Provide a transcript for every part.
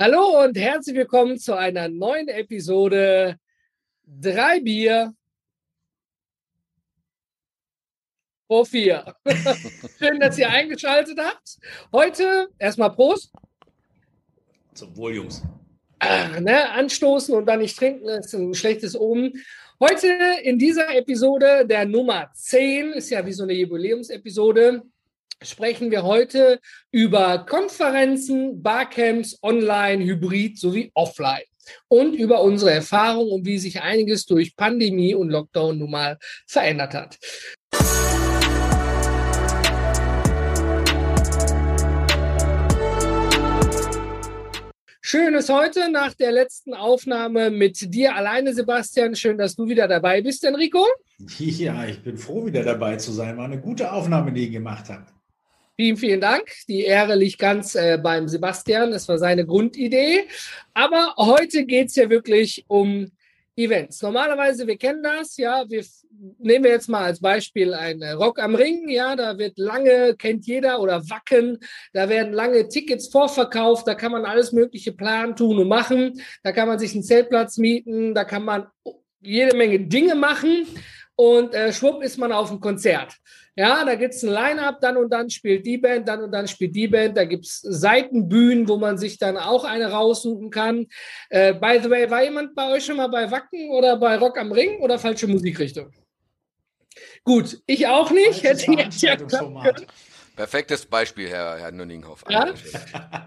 Hallo und herzlich willkommen zu einer neuen Episode Drei Bier vor vier. Schön, dass ihr eingeschaltet habt. Heute erstmal Prost. Zum Wohl, Jungs. Ah, ne, anstoßen und dann nicht trinken, ist ein schlechtes Omen. Heute in dieser Episode der Nummer 10, ist ja wie so eine Jubiläumsepisode, sprechen wir heute über Konferenzen, Barcamps, online, hybrid sowie offline und über unsere Erfahrungen und wie sich einiges durch Pandemie und Lockdown nun mal verändert hat. Schön ist heute nach der letzten Aufnahme mit dir alleine, Sebastian. Schön, dass du wieder dabei bist, Enrico. Ja, ich bin froh, wieder dabei zu sein. War eine gute Aufnahme, die ihr gemacht habt. Vielen, vielen Dank. Die Ehre liegt ganz äh, beim Sebastian. Das war seine Grundidee. Aber heute geht es ja wirklich um Events. Normalerweise, wir kennen das, ja, wir nehmen wir jetzt mal als Beispiel ein äh, Rock am Ring, ja, da wird lange, kennt jeder, oder Wacken, da werden lange Tickets vorverkauft, da kann man alles Mögliche planen, tun und machen, da kann man sich einen Zeltplatz mieten, da kann man jede Menge Dinge machen und äh, schwupp ist man auf dem Konzert. Ja, da gibt es ein Line-Up, dann und dann spielt die Band, dann und dann spielt die Band. Da gibt es Seitenbühnen, wo man sich dann auch eine raussuchen kann. Äh, by the way, war jemand bei euch schon mal bei Wacken oder bei Rock am Ring oder falsche Musikrichtung? Gut, ich auch nicht. Hätte ich ja Perfektes Beispiel, Herr, Herr Nünninghoff. Ja?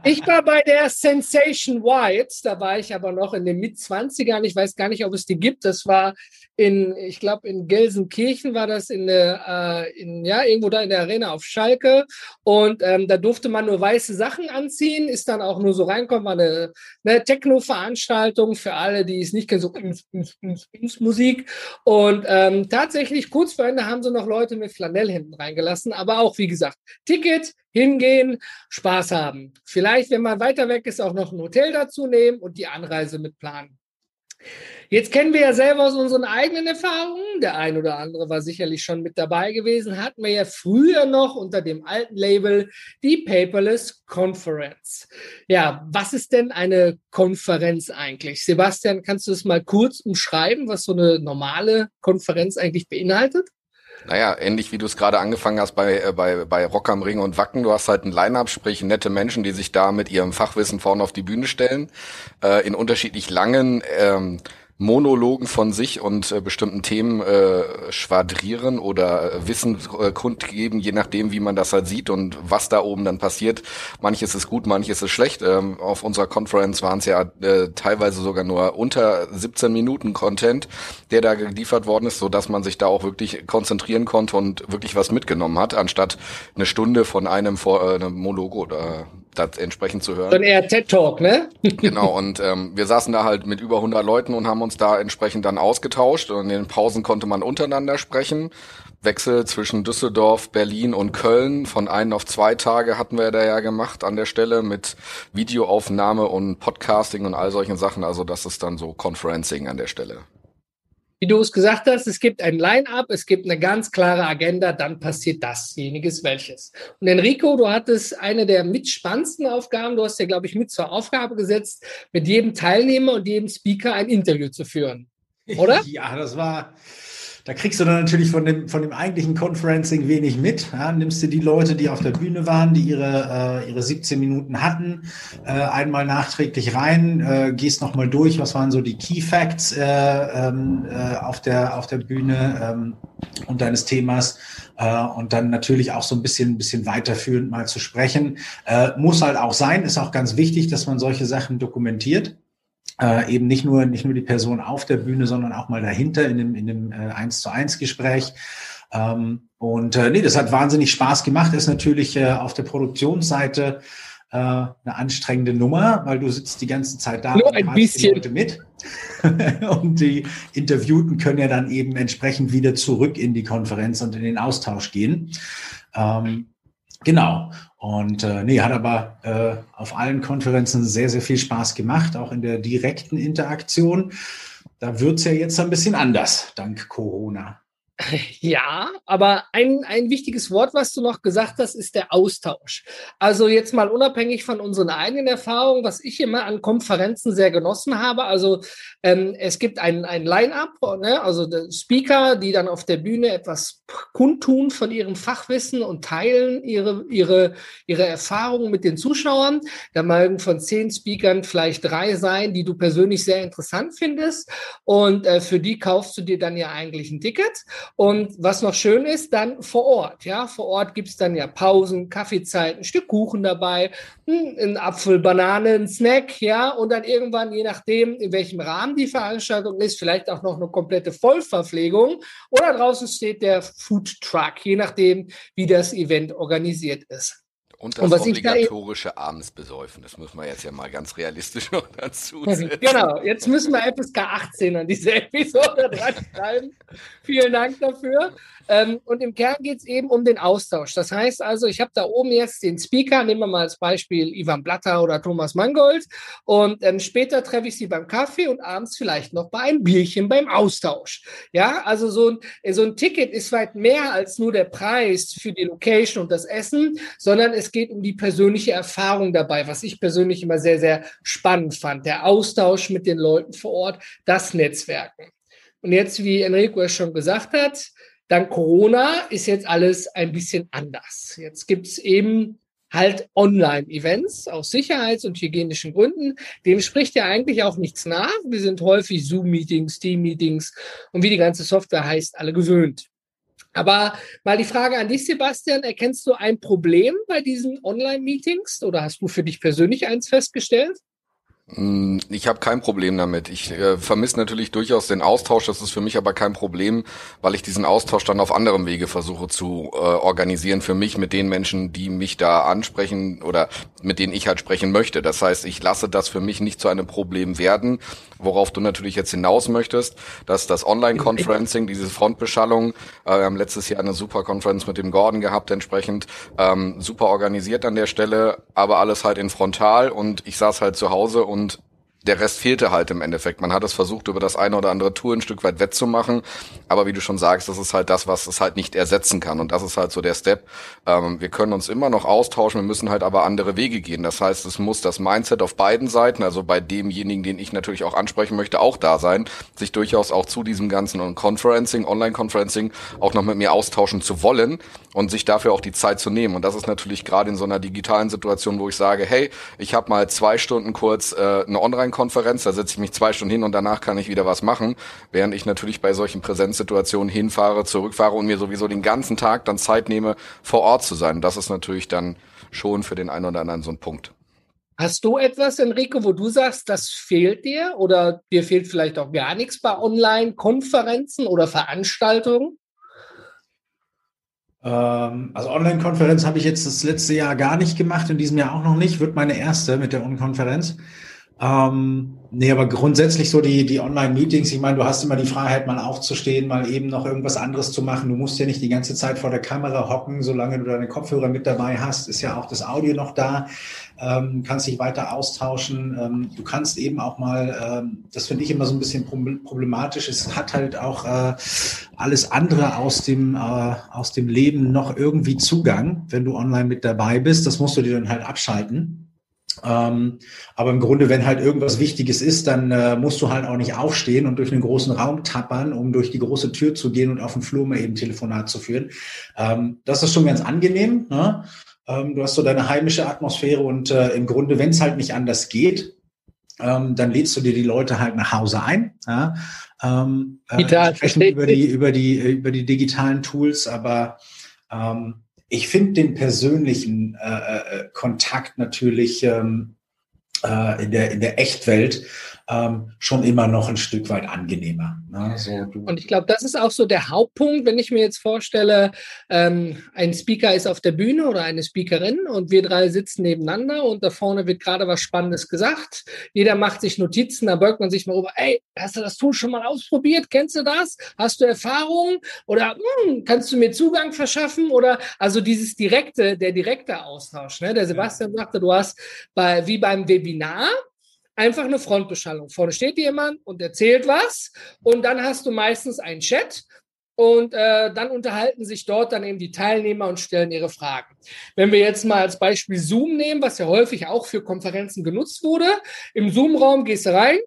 Ich war bei der Sensation White, da war ich aber noch in den Mitzwanzigern. Ich weiß gar nicht, ob es die gibt. Das war in, ich glaube, in Gelsenkirchen war das in der, äh, in, ja, irgendwo da in der Arena auf Schalke. Und ähm, da durfte man nur weiße Sachen anziehen, ist dann auch nur so reinkommen, war eine, eine Techno-Veranstaltung für alle, die es nicht kennen, so ins, ins, ins, ins Musik. Und ähm, tatsächlich kurz vor Ende haben sie noch Leute mit Flanellhemden reingelassen, aber auch, wie gesagt, Ticket, hingehen, Spaß haben. Vielleicht, wenn man weiter weg ist, auch noch ein Hotel dazu nehmen und die Anreise mit planen. Jetzt kennen wir ja selber aus unseren eigenen Erfahrungen. Der ein oder andere war sicherlich schon mit dabei gewesen. Hatten wir ja früher noch unter dem alten Label die Paperless Conference. Ja, was ist denn eine Konferenz eigentlich? Sebastian, kannst du es mal kurz umschreiben, was so eine normale Konferenz eigentlich beinhaltet? Naja, ähnlich wie du es gerade angefangen hast bei, äh, bei, bei Rock am Ring und Wacken. Du hast halt ein Line-Up, sprich nette Menschen, die sich da mit ihrem Fachwissen vorne auf die Bühne stellen, äh, in unterschiedlich langen ähm, Monologen von sich und äh, bestimmten Themen äh, schwadrieren oder äh, Wissen äh, kundgeben, je nachdem, wie man das halt sieht und was da oben dann passiert. Manches ist gut, manches ist schlecht. Ähm, auf unserer Conference waren es ja äh, teilweise sogar nur unter 17 Minuten Content, der da geliefert worden ist, so dass man sich da auch wirklich konzentrieren konnte und wirklich was mitgenommen hat, anstatt eine Stunde von einem, vor, äh, einem Monolog oder das entsprechend zu hören. Dann eher TED Talk, ne? genau, und ähm, wir saßen da halt mit über 100 Leuten und haben uns da entsprechend dann ausgetauscht und in den Pausen konnte man untereinander sprechen. Wechsel zwischen Düsseldorf, Berlin und Köln. Von ein auf zwei Tage hatten wir da ja gemacht an der Stelle mit Videoaufnahme und Podcasting und all solchen Sachen. Also das ist dann so Conferencing an der Stelle wie du es gesagt hast, es gibt ein Line-up, es gibt eine ganz klare Agenda, dann passiert dasjenige welches. Und Enrico, du hattest eine der mitspannendsten Aufgaben, du hast ja, glaube ich, mit zur Aufgabe gesetzt, mit jedem Teilnehmer und jedem Speaker ein Interview zu führen. Oder? ja, das war, da kriegst du dann natürlich von dem, von dem eigentlichen Conferencing wenig mit. Ja, nimmst du die Leute, die auf der Bühne waren, die ihre, äh, ihre 17 Minuten hatten, äh, einmal nachträglich rein, äh, gehst nochmal durch, was waren so die Key Facts äh, ähm, äh, auf, der, auf der Bühne ähm, und deines Themas äh, und dann natürlich auch so ein bisschen, ein bisschen weiterführend mal zu sprechen. Äh, muss halt auch sein, ist auch ganz wichtig, dass man solche Sachen dokumentiert äh, eben nicht nur, nicht nur die Person auf der Bühne, sondern auch mal dahinter in dem, in dem äh, 1 zu 1 Gespräch. Ähm, und äh, nee, das hat wahnsinnig Spaß gemacht. Ist natürlich äh, auf der Produktionsseite äh, eine anstrengende Nummer, weil du sitzt die ganze Zeit da nur und ein bisschen. die Leute mit. und die Interviewten können ja dann eben entsprechend wieder zurück in die Konferenz und in den Austausch gehen. Ähm, Genau. Und äh, nee, hat aber äh, auf allen Konferenzen sehr, sehr viel Spaß gemacht, auch in der direkten Interaktion. Da wird's ja jetzt ein bisschen anders, dank Corona. Ja, aber ein, ein wichtiges Wort, was du noch gesagt hast, ist der Austausch. Also jetzt mal unabhängig von unseren eigenen Erfahrungen, was ich immer an Konferenzen sehr genossen habe. Also ähm, es gibt ein, ein Line-up, ne? also Speaker, die dann auf der Bühne etwas kundtun von ihrem Fachwissen und teilen ihre, ihre, ihre Erfahrungen mit den Zuschauern. Da mögen von zehn Speakern vielleicht drei sein, die du persönlich sehr interessant findest. Und äh, für die kaufst du dir dann ja eigentlich ein Ticket. Und was noch schön ist, dann vor Ort. Ja, vor Ort gibt's dann ja Pausen, Kaffeezeiten, ein Stück Kuchen dabei, hm, ein Apfel, Banane, ein Snack, ja, und dann irgendwann, je nachdem, in welchem Rahmen die Veranstaltung ist, vielleicht auch noch eine komplette Vollverpflegung. Oder draußen steht der Food Truck, je nachdem, wie das Event organisiert ist. Und das und obligatorische da Abendsbesäufen, das muss man jetzt ja mal ganz realistisch noch dazu setzen. Genau, jetzt müssen wir FSK 18 an diese Episode dran schreiben. Vielen Dank dafür. Ähm, und im Kern geht es eben um den Austausch. Das heißt also, ich habe da oben jetzt den Speaker, nehmen wir mal als Beispiel Ivan Blatter oder Thomas Mangold. Und ähm, später treffe ich sie beim Kaffee und abends vielleicht noch bei einem Bierchen beim Austausch. Ja, also so ein, so ein Ticket ist weit mehr als nur der Preis für die Location und das Essen, sondern es geht um die persönliche Erfahrung dabei, was ich persönlich immer sehr, sehr spannend fand. Der Austausch mit den Leuten vor Ort, das Netzwerken. Und jetzt, wie Enrico es schon gesagt hat, Dank Corona ist jetzt alles ein bisschen anders. Jetzt gibt es eben halt Online-Events aus sicherheits- und hygienischen Gründen. Dem spricht ja eigentlich auch nichts nach. Wir sind häufig Zoom-Meetings, Team-Meetings und wie die ganze Software heißt, alle gewöhnt. Aber mal die Frage an dich, Sebastian, erkennst du ein Problem bei diesen Online-Meetings oder hast du für dich persönlich eins festgestellt? Mm, ich habe kein Problem damit. Ich äh, vermisse natürlich durchaus den Austausch. Das ist für mich aber kein Problem, weil ich diesen Austausch dann auf anderem Wege versuche zu äh, organisieren für mich mit den Menschen, die mich da ansprechen oder mit denen ich halt sprechen möchte. Das heißt, ich lasse das für mich nicht zu einem Problem werden, worauf du natürlich jetzt hinaus möchtest, dass das Online-Conferencing, diese Frontbeschallung, äh, wir haben letztes Jahr eine super Conference mit dem Gordon gehabt, entsprechend ähm, super organisiert an der Stelle, aber alles halt in frontal und ich saß halt zu Hause und And. Der Rest fehlte halt im Endeffekt. Man hat es versucht, über das eine oder andere Tour ein Stück weit wettzumachen. Aber wie du schon sagst, das ist halt das, was es halt nicht ersetzen kann. Und das ist halt so der Step. Ähm, wir können uns immer noch austauschen, wir müssen halt aber andere Wege gehen. Das heißt, es muss das Mindset auf beiden Seiten, also bei demjenigen, den ich natürlich auch ansprechen möchte, auch da sein, sich durchaus auch zu diesem ganzen Conferencing, Online-Conferencing auch noch mit mir austauschen zu wollen und sich dafür auch die Zeit zu nehmen. Und das ist natürlich gerade in so einer digitalen Situation, wo ich sage, hey, ich habe mal zwei Stunden kurz äh, eine Online Online-Konferenz, da setze ich mich zwei Stunden hin und danach kann ich wieder was machen, während ich natürlich bei solchen Präsenzsituationen hinfahre, zurückfahre und mir sowieso den ganzen Tag dann Zeit nehme, vor Ort zu sein. Das ist natürlich dann schon für den einen oder anderen so ein Punkt. Hast du etwas, Enrico, wo du sagst, das fehlt dir oder dir fehlt vielleicht auch gar nichts bei Online-Konferenzen oder Veranstaltungen? Ähm, also Online-Konferenz habe ich jetzt das letzte Jahr gar nicht gemacht, in diesem Jahr auch noch nicht, wird meine erste mit der Unkonferenz. Ähm, nee, aber grundsätzlich so die, die Online-Meetings, ich meine, du hast immer die Freiheit, mal aufzustehen, mal eben noch irgendwas anderes zu machen. Du musst ja nicht die ganze Zeit vor der Kamera hocken, solange du deine Kopfhörer mit dabei hast, ist ja auch das Audio noch da, ähm, kannst dich weiter austauschen. Ähm, du kannst eben auch mal, ähm, das finde ich immer so ein bisschen problematisch, es hat halt auch äh, alles andere aus dem, äh, aus dem Leben noch irgendwie Zugang, wenn du online mit dabei bist. Das musst du dir dann halt abschalten. Ähm, aber im Grunde, wenn halt irgendwas Wichtiges ist, dann äh, musst du halt auch nicht aufstehen und durch einen großen Raum tappern, um durch die große Tür zu gehen und auf dem Flur mal eben Telefonat zu führen. Ähm, das ist schon ganz angenehm. Ne? Ähm, du hast so deine heimische Atmosphäre und äh, im Grunde, wenn es halt nicht anders geht, ähm, dann lädst du dir die Leute halt nach Hause ein. Ja? Ähm, äh, über die, über die, über die digitalen Tools, aber ähm, ich finde den persönlichen äh, äh, Kontakt natürlich ähm, äh, in, der, in der Echtwelt ähm, schon immer noch ein Stück weit angenehmer. Ne? So, und ich glaube, das ist auch so der Hauptpunkt, wenn ich mir jetzt vorstelle, ähm, ein Speaker ist auf der Bühne oder eine Speakerin und wir drei sitzen nebeneinander und da vorne wird gerade was Spannendes gesagt. Jeder macht sich Notizen, da beugt man sich mal rüber, ey, hast du das Tool schon mal ausprobiert? Kennst du das? Hast du Erfahrung? Oder hm, kannst du mir Zugang verschaffen? Oder also dieses direkte, der direkte Austausch. Ne? Der Sebastian sagte, du hast bei, wie beim Webinar, einfach eine Frontbeschallung. Vorne steht jemand und erzählt was und dann hast du meistens einen Chat und äh, dann unterhalten sich dort dann eben die Teilnehmer und stellen ihre Fragen. Wenn wir jetzt mal als Beispiel Zoom nehmen, was ja häufig auch für Konferenzen genutzt wurde, im Zoom-Raum gehst du rein,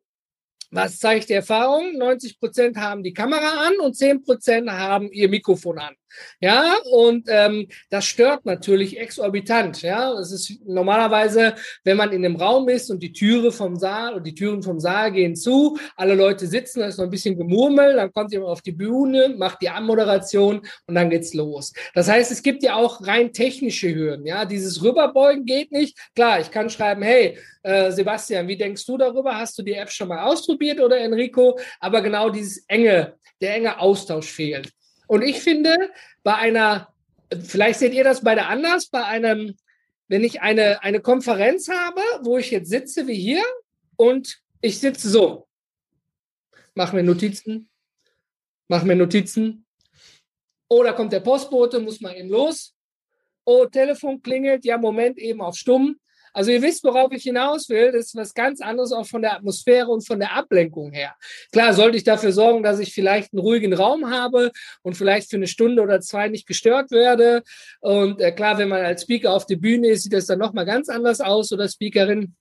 was zeigt die Erfahrung? 90 Prozent haben die Kamera an und 10 Prozent haben ihr Mikrofon an. Ja, und ähm, das stört natürlich exorbitant. Ja, es ist normalerweise, wenn man in einem Raum ist und die Türe vom Saal und die Türen vom Saal gehen zu, alle Leute sitzen, da ist noch ein bisschen Gemurmel, dann kommt jemand auf die Bühne, macht die Anmoderation und dann geht's los. Das heißt, es gibt ja auch rein technische Hürden. Ja, dieses Rüberbeugen geht nicht. Klar, ich kann schreiben, hey, äh, Sebastian, wie denkst du darüber? Hast du die App schon mal ausprobiert oder Enrico? Aber genau dieses enge, der enge Austausch fehlt. Und ich finde, bei einer, vielleicht seht ihr das beide anders, bei einem, wenn ich eine, eine Konferenz habe, wo ich jetzt sitze wie hier und ich sitze so, mach mir Notizen, mach mir Notizen. Oh, da kommt der Postbote, muss mal eben los. Oh, Telefon klingelt, ja, Moment, eben auf stumm. Also ihr wisst, worauf ich hinaus will. Das ist was ganz anderes auch von der Atmosphäre und von der Ablenkung her. Klar, sollte ich dafür sorgen, dass ich vielleicht einen ruhigen Raum habe und vielleicht für eine Stunde oder zwei nicht gestört werde. Und äh, klar, wenn man als Speaker auf der Bühne ist, sieht das dann nochmal ganz anders aus oder Speakerin.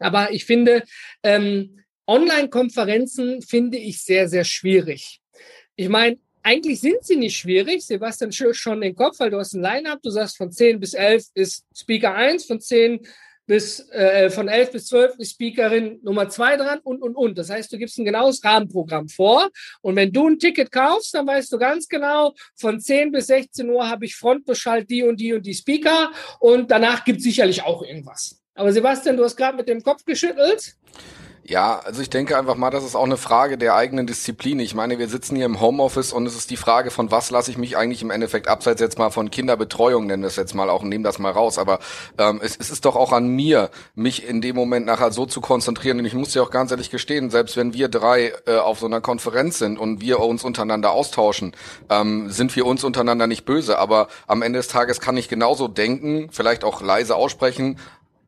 Aber ich finde, ähm, Online-Konferenzen finde ich sehr, sehr schwierig. Ich meine, eigentlich sind sie nicht schwierig. Sebastian schon den Kopf, weil du hast ein Line-Up. Du sagst, von 10 bis 11 ist Speaker 1, von 10 bis äh, von 11 bis 12 ist Speakerin Nummer 2 dran und, und, und. Das heißt, du gibst ein genaues Rahmenprogramm vor. Und wenn du ein Ticket kaufst, dann weißt du ganz genau, von 10 bis 16 Uhr habe ich Frontbeschallt die und die und die Speaker. Und danach gibt es sicherlich auch irgendwas. Aber Sebastian, du hast gerade mit dem Kopf geschüttelt. Ja, also ich denke einfach mal, das ist auch eine Frage der eigenen Disziplin. Ich meine, wir sitzen hier im Homeoffice und es ist die Frage, von was lasse ich mich eigentlich im Endeffekt abseits jetzt mal von Kinderbetreuung, nennen wir es jetzt mal auch, nehmen das mal raus. Aber ähm, es, es ist doch auch an mir, mich in dem Moment nachher so zu konzentrieren. Und ich muss ja auch ganz ehrlich gestehen, selbst wenn wir drei äh, auf so einer Konferenz sind und wir uns untereinander austauschen, ähm, sind wir uns untereinander nicht böse. Aber am Ende des Tages kann ich genauso denken, vielleicht auch leise aussprechen,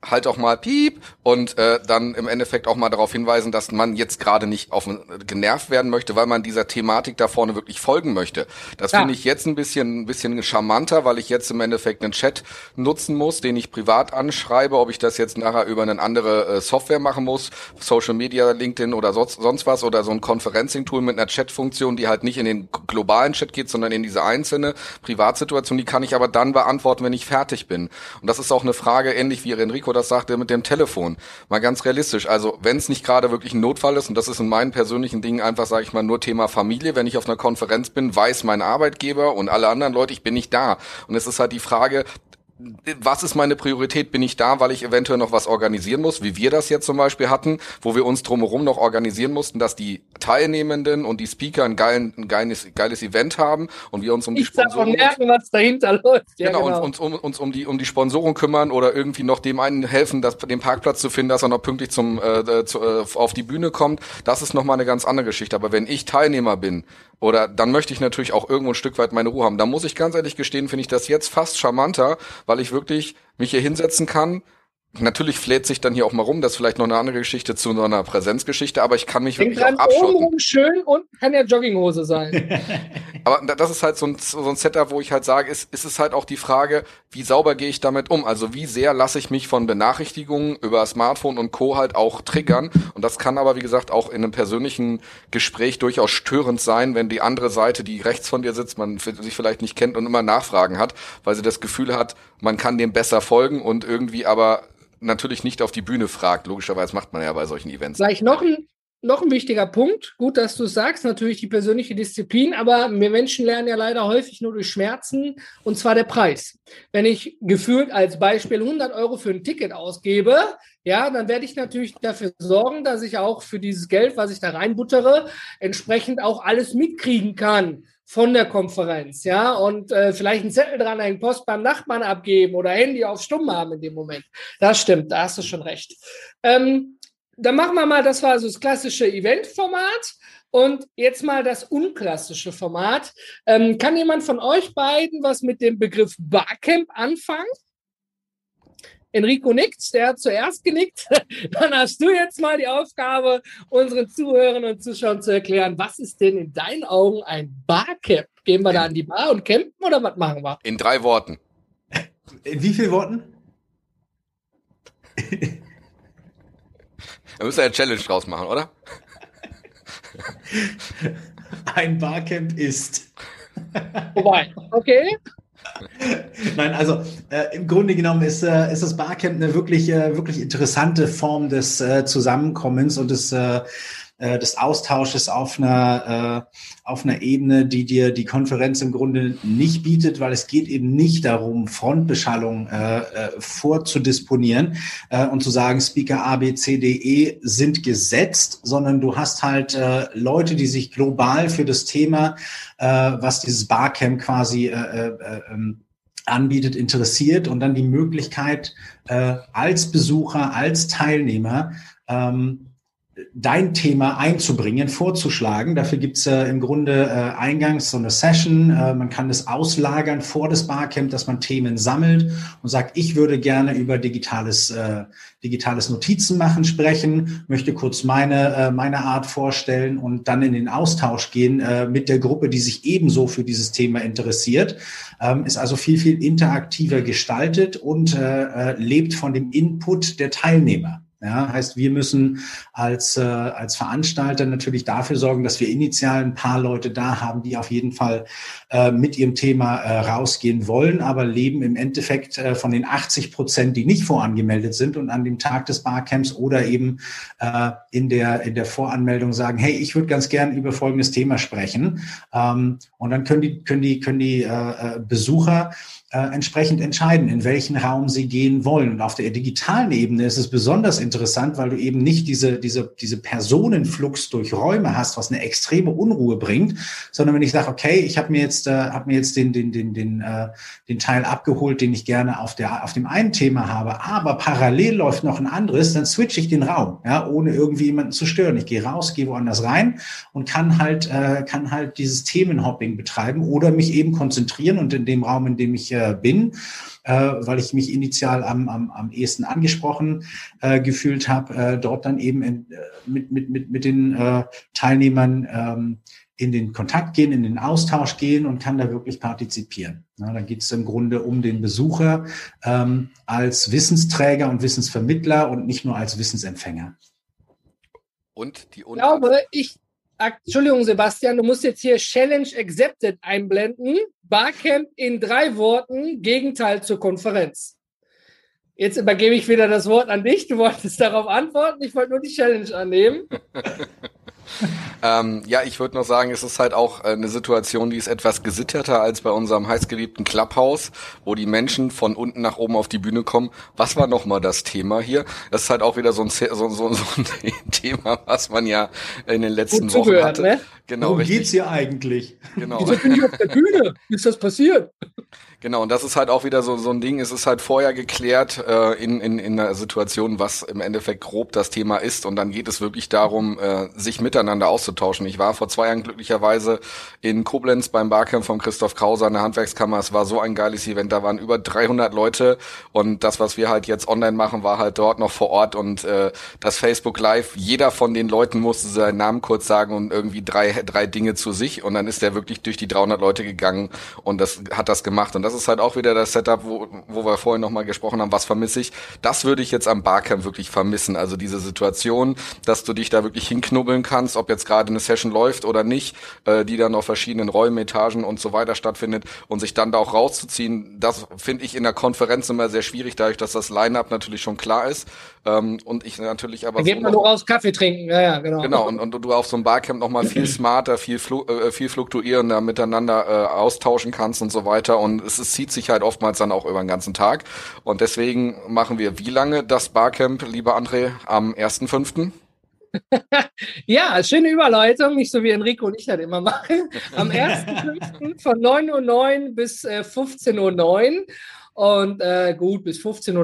halt auch mal piep und äh, dann im Endeffekt auch mal darauf hinweisen, dass man jetzt gerade nicht auf genervt werden möchte, weil man dieser Thematik da vorne wirklich folgen möchte. Das ja. finde ich jetzt ein bisschen ein bisschen charmanter, weil ich jetzt im Endeffekt einen Chat nutzen muss, den ich privat anschreibe, ob ich das jetzt nachher über eine andere äh, Software machen muss, Social Media, LinkedIn oder sonst, sonst was oder so ein Conferencing Tool mit einer Chat-Funktion, die halt nicht in den globalen Chat geht, sondern in diese einzelne Privatsituation, die kann ich aber dann beantworten, wenn ich fertig bin. Und das ist auch eine Frage ähnlich wie Enrico Nico das sagte mit dem Telefon. Mal ganz realistisch. Also wenn es nicht gerade wirklich ein Notfall ist, und das ist in meinen persönlichen Dingen einfach, sage ich mal, nur Thema Familie. Wenn ich auf einer Konferenz bin, weiß mein Arbeitgeber und alle anderen Leute, ich bin nicht da. Und es ist halt die Frage, was ist meine Priorität? Bin ich da, weil ich eventuell noch was organisieren muss, wie wir das jetzt zum Beispiel hatten, wo wir uns drumherum noch organisieren mussten, dass die Teilnehmenden und die Speaker ein, geilen, ein geiles, geiles Event haben und wir uns um die ich Sponsoren merken, was dahinter läuft. Ja, genau, genau. Uns, um, uns um die um die Sponsoren kümmern oder irgendwie noch dem einen helfen, dass, den Parkplatz zu finden, dass er noch pünktlich zum äh, zu, äh, auf die Bühne kommt. Das ist nochmal eine ganz andere Geschichte. Aber wenn ich Teilnehmer bin oder dann möchte ich natürlich auch irgendwo ein Stück weit meine Ruhe haben. Da muss ich ganz ehrlich gestehen, finde ich das jetzt fast charmanter, weil ich wirklich mich hier hinsetzen kann, Natürlich fläht sich dann hier auch mal rum, das ist vielleicht noch eine andere Geschichte zu einer Präsenzgeschichte, aber ich kann mich Denk wirklich auch abschotten. Oben schön und kann ja Jogginghose sein. aber das ist halt so ein, so ein Setup, wo ich halt sage, ist, ist es halt auch die Frage, wie sauber gehe ich damit um? Also wie sehr lasse ich mich von Benachrichtigungen über Smartphone und Co. halt auch triggern? Und das kann aber, wie gesagt, auch in einem persönlichen Gespräch durchaus störend sein, wenn die andere Seite, die rechts von dir sitzt, man sich vielleicht nicht kennt und immer Nachfragen hat, weil sie das Gefühl hat, man kann dem besser folgen und irgendwie aber natürlich nicht auf die Bühne fragt. Logischerweise macht man ja bei solchen Events. Vielleicht noch ein, noch ein wichtiger Punkt. Gut, dass du sagst, natürlich die persönliche Disziplin, aber wir Menschen lernen ja leider häufig nur durch Schmerzen und zwar der Preis. Wenn ich gefühlt als Beispiel 100 Euro für ein Ticket ausgebe, ja, dann werde ich natürlich dafür sorgen, dass ich auch für dieses Geld, was ich da reinbuttere, entsprechend auch alles mitkriegen kann von der Konferenz, ja, und äh, vielleicht einen Zettel dran, einen Post beim Nachbarn abgeben oder Handy auf Stumm haben in dem Moment. Das stimmt, da hast du schon recht. Ähm, dann machen wir mal, das war so das klassische Eventformat. Und jetzt mal das unklassische Format. Ähm, kann jemand von euch beiden was mit dem Begriff Barcamp anfangen? Enrico nickt, der hat zuerst genickt. Dann hast du jetzt mal die Aufgabe, unseren Zuhörern und Zuschauern zu erklären, was ist denn in deinen Augen ein Barcamp? Gehen wir da an die Bar und campen oder was machen wir? In drei Worten. In wie vielen Worten? Da müssen wir eine Challenge draus machen, oder? Ein Barcamp ist. Wobei, okay. Nein, also äh, im Grunde genommen ist, äh, ist das Barcamp eine wirklich, äh, wirklich interessante Form des äh, Zusammenkommens und des, äh, äh, des Austausches auf einer, äh, auf einer Ebene, die dir die Konferenz im Grunde nicht bietet, weil es geht eben nicht darum, Frontbeschallung äh, äh, vorzudisponieren äh, und zu sagen, Speaker A, B, C, D, E sind gesetzt, sondern du hast halt äh, Leute, die sich global für das Thema, äh, was dieses Barcamp quasi äh, äh, ähm, anbietet, interessiert und dann die Möglichkeit, äh, als Besucher, als Teilnehmer ähm, dein Thema einzubringen, vorzuschlagen. Dafür gibt's äh, im Grunde äh, eingangs so eine Session. Äh, man kann das auslagern vor das Barcamp, dass man Themen sammelt und sagt, ich würde gerne über digitales, äh, digitales Notizen machen sprechen, möchte kurz meine, äh, meine Art vorstellen und dann in den Austausch gehen äh, mit der Gruppe, die sich ebenso für dieses Thema interessiert. Ähm, ist also viel, viel interaktiver gestaltet und äh, äh lebt von dem Input der Teilnehmer. Ja, heißt, wir müssen als, äh, als Veranstalter natürlich dafür sorgen, dass wir initial ein paar Leute da haben, die auf jeden Fall äh, mit ihrem Thema äh, rausgehen wollen, aber leben im Endeffekt äh, von den 80 Prozent, die nicht vorangemeldet sind und an dem Tag des Barcamps oder eben äh, in, der, in der Voranmeldung sagen, hey, ich würde ganz gern über folgendes Thema sprechen. Ähm, und dann können die, können die, können die äh, äh Besucher äh, entsprechend entscheiden, in welchen Raum sie gehen wollen. Und auf der digitalen Ebene ist es besonders interessant, weil du eben nicht diese, diese, diese Personenflux durch Räume hast, was eine extreme Unruhe bringt, sondern wenn ich sage, okay, ich habe mir jetzt, äh, hab mir jetzt den, den, den, den, äh, den Teil abgeholt, den ich gerne auf, der, auf dem einen Thema habe, aber parallel läuft noch ein anderes, dann switche ich den Raum, ja, ohne irgendwie jemanden zu stören. Ich gehe raus, gehe woanders rein und kann halt, äh, kann halt dieses Themenhopping betreiben oder mich eben konzentrieren und in dem Raum, in dem ich äh, bin, äh, weil ich mich initial am, am, am ehesten angesprochen äh, gefühlt habe, äh, dort dann eben in, äh, mit, mit, mit, mit den äh, Teilnehmern ähm, in den Kontakt gehen, in den Austausch gehen und kann da wirklich partizipieren. Ja, dann geht es im Grunde um den Besucher ähm, als Wissensträger und Wissensvermittler und nicht nur als Wissensempfänger. Und die ich glaube, ich, Entschuldigung, Sebastian, du musst jetzt hier Challenge Accepted einblenden. Barcamp in drei Worten, Gegenteil zur Konferenz. Jetzt übergebe ich wieder das Wort an dich. Du wolltest darauf antworten. Ich wollte nur die Challenge annehmen. ähm, ja, ich würde noch sagen, es ist halt auch äh, eine Situation, die ist etwas gesitterter als bei unserem heißgeliebten Clubhouse, wo die Menschen von unten nach oben auf die Bühne kommen. Was war nochmal das Thema hier? Das ist halt auch wieder so ein, so, so, so ein Thema, was man ja in den letzten Wochen hatte. Ne? Genau, Worum richtig. geht's hier eigentlich? Genau. Wieso bin ich auf der Bühne? Ist das passiert? Genau, und das ist halt auch wieder so, so ein Ding, es ist halt vorher geklärt äh, in, in, in einer Situation, was im Endeffekt grob das Thema ist. Und dann geht es wirklich darum, äh, sich miteinander auszutauschen. Ich war vor zwei Jahren glücklicherweise in Koblenz beim Barcamp von Christoph Krauser an der Handwerkskammer. Es war so ein geiles Event, da waren über 300 Leute. Und das, was wir halt jetzt online machen, war halt dort noch vor Ort. Und äh, das Facebook Live, jeder von den Leuten musste seinen Namen kurz sagen und irgendwie drei, drei Dinge zu sich. Und dann ist der wirklich durch die 300 Leute gegangen und das hat das gemacht. Und das ist halt auch wieder das Setup, wo, wo wir vorhin nochmal gesprochen haben, was vermisse ich. Das würde ich jetzt am Barcamp wirklich vermissen. Also diese Situation, dass du dich da wirklich hinknubbeln kannst, ob jetzt gerade eine Session läuft oder nicht, äh, die dann auf verschiedenen Räumen, Etagen und so weiter stattfindet und sich dann da auch rauszuziehen, das finde ich in der Konferenz immer sehr schwierig, dadurch, dass das Line-Up natürlich schon klar ist. Ähm, und ich natürlich aber. Da geht so man nur raus Kaffee trinken, ja, ja, genau. Genau, und, und du auf so einem Barcamp nochmal viel smarter, viel, flu äh, viel fluktuierender miteinander äh, austauschen kannst und so weiter. Und es, es zieht sich halt oftmals dann auch über den ganzen Tag. Und deswegen machen wir wie lange das Barcamp, lieber André, am 1.5.? ja, schöne Überleitung, nicht so wie Enrico und ich das immer machen. Am 1.5. von 9.09 Uhr bis äh, 15.09 Uhr. Und äh, gut, bis 15.30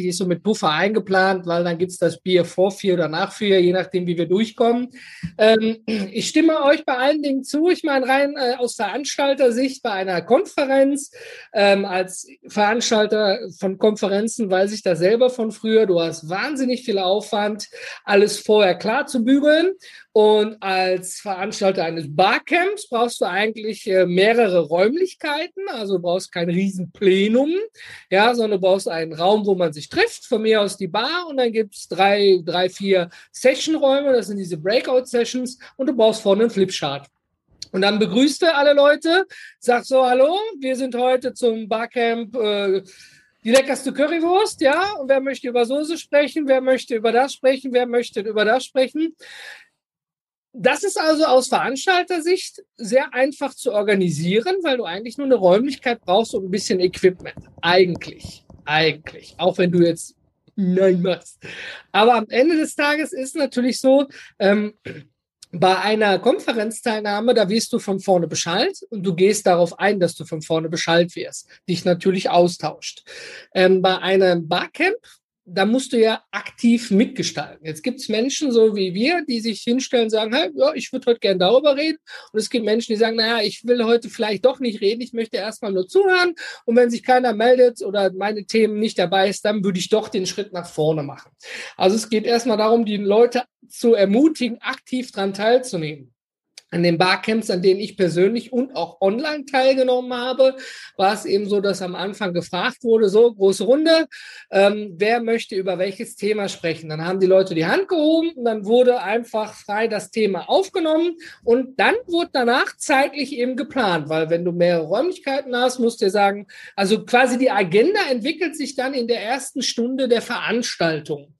Uhr ist so mit Puffer eingeplant, weil dann gibt's das Bier vor vier oder nach vier, je nachdem, wie wir durchkommen. Ähm, ich stimme euch bei allen Dingen zu. Ich meine, rein äh, aus Veranstalter-Sicht bei einer Konferenz, ähm, als Veranstalter von Konferenzen weiß ich das selber von früher. Du hast wahnsinnig viel Aufwand, alles vorher klar zu bügeln. Und als Veranstalter eines Barcamps brauchst du eigentlich äh, mehrere Räumlichkeiten. Also du brauchst kein Riesenplenum, ja, sondern du brauchst einen Raum, wo man sich trifft. Von mir aus die Bar und dann gibt's drei, drei, vier Sessionräume. Das sind diese Breakout-Sessions und du brauchst vorne einen Flipchart. Und dann begrüßt du alle Leute, sagst so, hallo, wir sind heute zum Barcamp äh, die leckerste Currywurst, ja. Und wer möchte über Soße sprechen? Wer möchte über das sprechen? Wer möchte über das sprechen? Das ist also aus Veranstaltersicht sehr einfach zu organisieren, weil du eigentlich nur eine Räumlichkeit brauchst und ein bisschen Equipment. Eigentlich. Eigentlich. Auch wenn du jetzt Nein machst. Aber am Ende des Tages ist natürlich so, ähm, bei einer Konferenzteilnahme, da wirst du von vorne Bescheid und du gehst darauf ein, dass du von vorne Bescheid wirst, dich natürlich austauscht. Ähm, bei einem Barcamp, da musst du ja aktiv mitgestalten. Jetzt gibt es Menschen so wie wir, die sich hinstellen und sagen, hey, ja, ich würde heute gerne darüber reden. Und es gibt Menschen, die sagen, naja, ich will heute vielleicht doch nicht reden, ich möchte erstmal nur zuhören. Und wenn sich keiner meldet oder meine Themen nicht dabei ist, dann würde ich doch den Schritt nach vorne machen. Also es geht erstmal darum, die Leute zu ermutigen, aktiv daran teilzunehmen an den Barcamps, an denen ich persönlich und auch online teilgenommen habe, war es eben so, dass am Anfang gefragt wurde, so große Runde, ähm, wer möchte über welches Thema sprechen? Dann haben die Leute die Hand gehoben und dann wurde einfach frei das Thema aufgenommen und dann wurde danach zeitlich eben geplant, weil wenn du mehrere Räumlichkeiten hast, musst du sagen, also quasi die Agenda entwickelt sich dann in der ersten Stunde der Veranstaltung.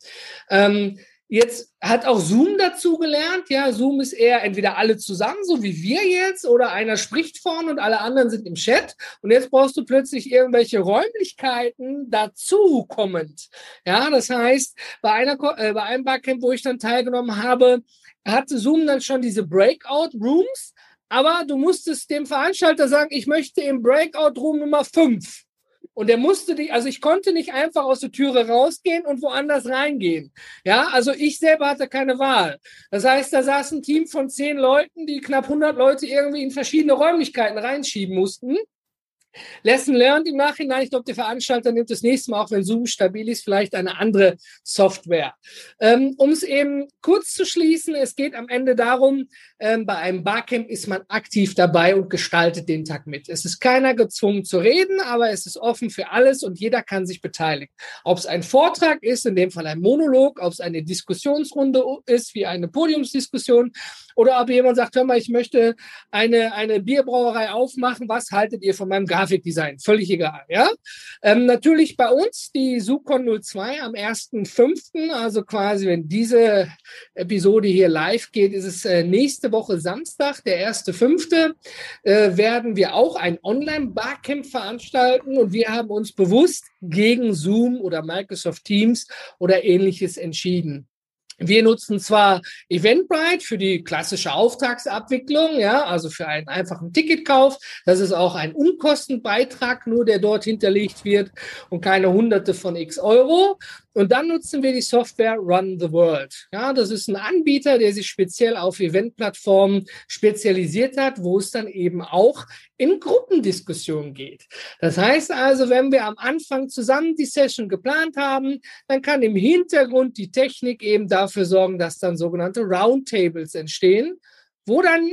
Ähm, Jetzt hat auch Zoom dazu gelernt. Ja, Zoom ist eher entweder alle zusammen, so wie wir jetzt, oder einer spricht vorne und alle anderen sind im Chat. Und jetzt brauchst du plötzlich irgendwelche Räumlichkeiten dazu kommend. Ja, das heißt, bei einer, äh, bei einem Barcamp, wo ich dann teilgenommen habe, hatte Zoom dann schon diese Breakout Rooms. Aber du musstest dem Veranstalter sagen, ich möchte im Breakout Room Nummer 5. Und er musste die, also ich konnte nicht einfach aus der Türe rausgehen und woanders reingehen. Ja, also ich selber hatte keine Wahl. Das heißt, da saß ein Team von zehn Leuten, die knapp 100 Leute irgendwie in verschiedene Räumlichkeiten reinschieben mussten. Lesson learned im Nachhinein. Ich glaube, der Veranstalter nimmt das nächste Mal, auch wenn Zoom stabil ist, vielleicht eine andere Software. Ähm, um es eben kurz zu schließen, es geht am Ende darum, bei einem Barcamp ist man aktiv dabei und gestaltet den Tag mit. Es ist keiner gezwungen zu reden, aber es ist offen für alles und jeder kann sich beteiligen. Ob es ein Vortrag ist, in dem Fall ein Monolog, ob es eine Diskussionsrunde ist, wie eine Podiumsdiskussion, oder ob jemand sagt, hör mal, ich möchte eine, eine Bierbrauerei aufmachen, was haltet ihr von meinem Grafikdesign? Völlig egal, ja. Ähm, natürlich bei uns die Sucon 02 am 1.5., also quasi, wenn diese Episode hier live geht, ist es äh, nächste Woche Samstag, der 1.5., äh, werden wir auch ein Online-Barcamp veranstalten und wir haben uns bewusst gegen Zoom oder Microsoft Teams oder ähnliches entschieden. Wir nutzen zwar Eventbrite für die klassische Auftragsabwicklung, ja, also für einen einfachen Ticketkauf. Das ist auch ein Unkostenbeitrag, nur der dort hinterlegt wird und keine Hunderte von X Euro. Und dann nutzen wir die Software Run the World. Ja, das ist ein Anbieter, der sich speziell auf Eventplattformen spezialisiert hat, wo es dann eben auch in Gruppendiskussionen geht. Das heißt also, wenn wir am Anfang zusammen die Session geplant haben, dann kann im Hintergrund die Technik eben dafür sorgen, dass dann sogenannte Roundtables entstehen, wo dann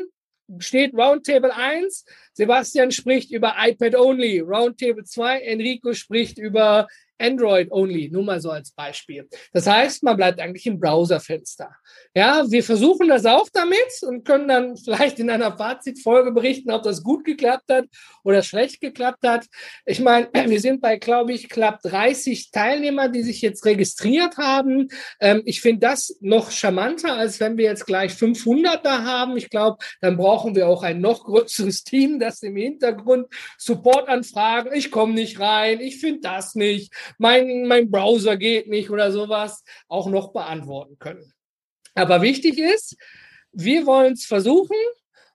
steht Roundtable 1, Sebastian spricht über iPad Only, Roundtable 2, Enrico spricht über Android only, nur mal so als Beispiel. Das heißt, man bleibt eigentlich im Browserfenster. Ja, wir versuchen das auch damit und können dann vielleicht in einer Fazitfolge berichten, ob das gut geklappt hat oder schlecht geklappt hat. Ich meine, wir sind bei, glaube ich, knapp 30 Teilnehmer, die sich jetzt registriert haben. Ähm, ich finde das noch charmanter, als wenn wir jetzt gleich 500 da haben. Ich glaube, dann brauchen wir auch ein noch größeres Team, das im Hintergrund Supportanfragen, ich komme nicht rein, ich finde das nicht mein, mein Browser geht nicht oder sowas, auch noch beantworten können. Aber wichtig ist, wir wollen es versuchen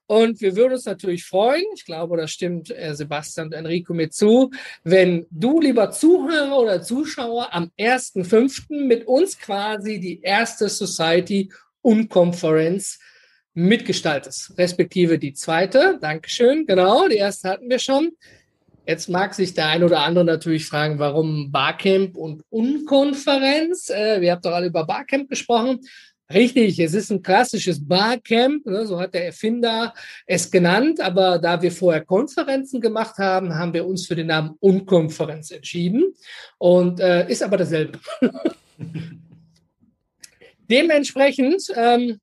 Und wir würden uns natürlich freuen, ich glaube, da stimmt äh, Sebastian und Enrico mir zu, wenn du, lieber Zuhörer oder Zuschauer, am 1.5. mit uns quasi die erste Society und Konferenz mitgestaltest, respektive die zweite. Dankeschön, genau, die erste hatten wir schon. Jetzt mag sich der ein oder andere natürlich fragen, warum Barcamp und Unkonferenz? Äh, wir haben doch alle über Barcamp gesprochen. Richtig, es ist ein klassisches Barcamp, ne, so hat der Erfinder es genannt, aber da wir vorher Konferenzen gemacht haben, haben wir uns für den Namen Unkonferenz entschieden und äh, ist aber dasselbe. Dementsprechend, ähm,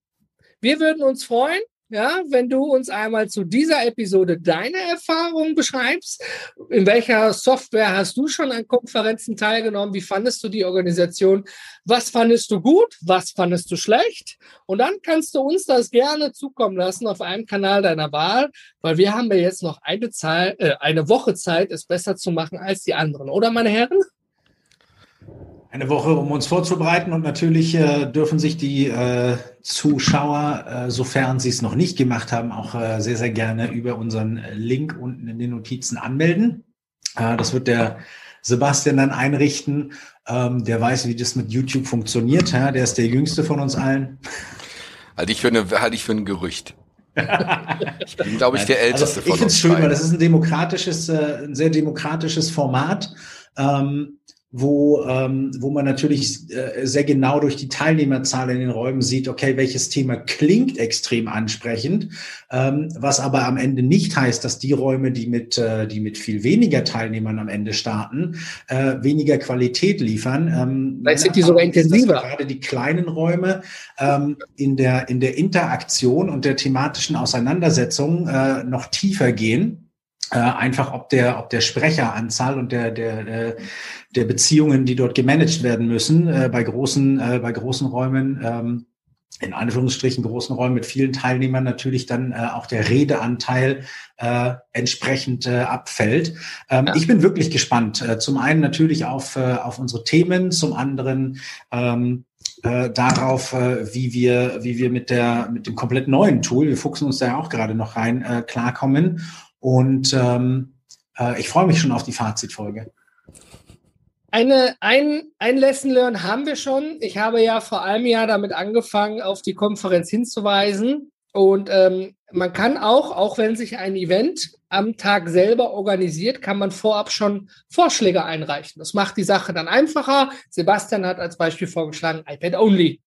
wir würden uns freuen, ja, wenn du uns einmal zu dieser Episode deine Erfahrungen beschreibst. In welcher Software hast du schon an Konferenzen teilgenommen? Wie fandest du die Organisation? Was fandest du gut? Was fandest du schlecht? Und dann kannst du uns das gerne zukommen lassen auf einem Kanal deiner Wahl, weil wir haben ja jetzt noch eine, Zeit, äh, eine Woche Zeit, es besser zu machen als die anderen, oder meine Herren? Eine Woche, um uns vorzubereiten. Und natürlich äh, dürfen sich die äh, Zuschauer, äh, sofern sie es noch nicht gemacht haben, auch äh, sehr, sehr gerne über unseren Link unten in den Notizen anmelden. Äh, das wird der Sebastian dann einrichten. Ähm, der weiß, wie das mit YouTube funktioniert. Ja? Der ist der jüngste von uns allen. Halte ich für, eine, halte ich für ein Gerücht. ich bin, glaube ich, der also, Älteste also, von ich uns. Ich finde es schön, weil das ist ein demokratisches, äh, ein sehr demokratisches Format. Ähm, wo, ähm, wo man natürlich äh, sehr genau durch die Teilnehmerzahl in den Räumen sieht, okay, welches Thema klingt extrem ansprechend, ähm, was aber am Ende nicht heißt, dass die Räume, die mit, äh, die mit viel weniger Teilnehmern am Ende starten, äh, weniger Qualität liefern. Ähm, Vielleicht sind die sogar intensiver. Gerade die kleinen Räume ähm, in, der, in der Interaktion und der thematischen Auseinandersetzung äh, noch tiefer gehen äh, einfach ob der, ob der Sprecheranzahl und der, der, der Beziehungen, die dort gemanagt werden müssen, äh, bei großen, äh, bei großen Räumen, ähm, in Anführungsstrichen großen Räumen mit vielen Teilnehmern natürlich dann äh, auch der Redeanteil äh, entsprechend äh, abfällt. Ähm, ja. Ich bin wirklich gespannt. Äh, zum einen natürlich auf, äh, auf unsere Themen, zum anderen ähm, äh, darauf, äh, wie wir, wie wir mit der, mit dem komplett neuen Tool, wir fuchsen uns da ja auch gerade noch rein, äh, klarkommen und ähm, äh, ich freue mich schon auf die Fazitfolge. Eine, ein, ein Lesson Learn haben wir schon. Ich habe ja vor einem Jahr damit angefangen, auf die Konferenz hinzuweisen. Und ähm, man kann auch, auch wenn sich ein Event am Tag selber organisiert, kann man vorab schon Vorschläge einreichen. Das macht die Sache dann einfacher. Sebastian hat als Beispiel vorgeschlagen, iPad Only.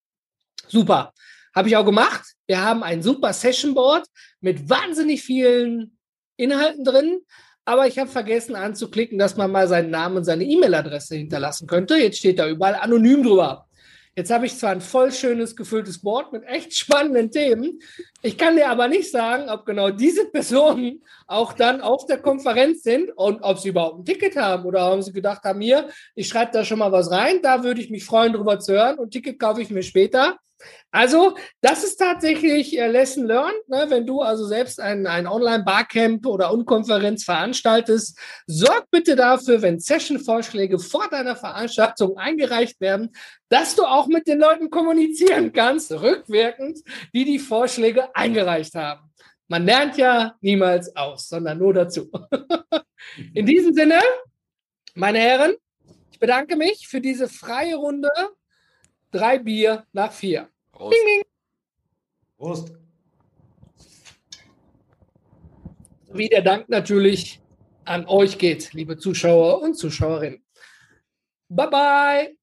Super. Habe ich auch gemacht. Wir haben ein super Session Board mit wahnsinnig vielen Inhalten drin, aber ich habe vergessen anzuklicken, dass man mal seinen Namen und seine E-Mail-Adresse hinterlassen könnte. Jetzt steht da überall anonym drüber. Jetzt habe ich zwar ein voll schönes, gefülltes Board mit echt spannenden Themen. Ich kann dir aber nicht sagen, ob genau diese Personen auch dann auf der Konferenz sind und ob sie überhaupt ein Ticket haben oder haben sie gedacht haben, hier, ich schreibe da schon mal was rein, da würde ich mich freuen, drüber zu hören und Ticket kaufe ich mir später. Also, das ist tatsächlich äh, Lesson Learned. Ne? Wenn du also selbst ein, ein Online-Barcamp oder Unkonferenz veranstaltest, sorg bitte dafür, wenn Session-Vorschläge vor deiner Veranstaltung eingereicht werden, dass du auch mit den Leuten kommunizieren kannst, rückwirkend, die die Vorschläge eingereicht haben. Man lernt ja niemals aus, sondern nur dazu. In diesem Sinne, meine Herren, ich bedanke mich für diese freie Runde. Drei Bier nach vier. Prost. Ding, ding. Prost. Wie der Dank natürlich an euch geht, liebe Zuschauer und Zuschauerinnen. Bye bye.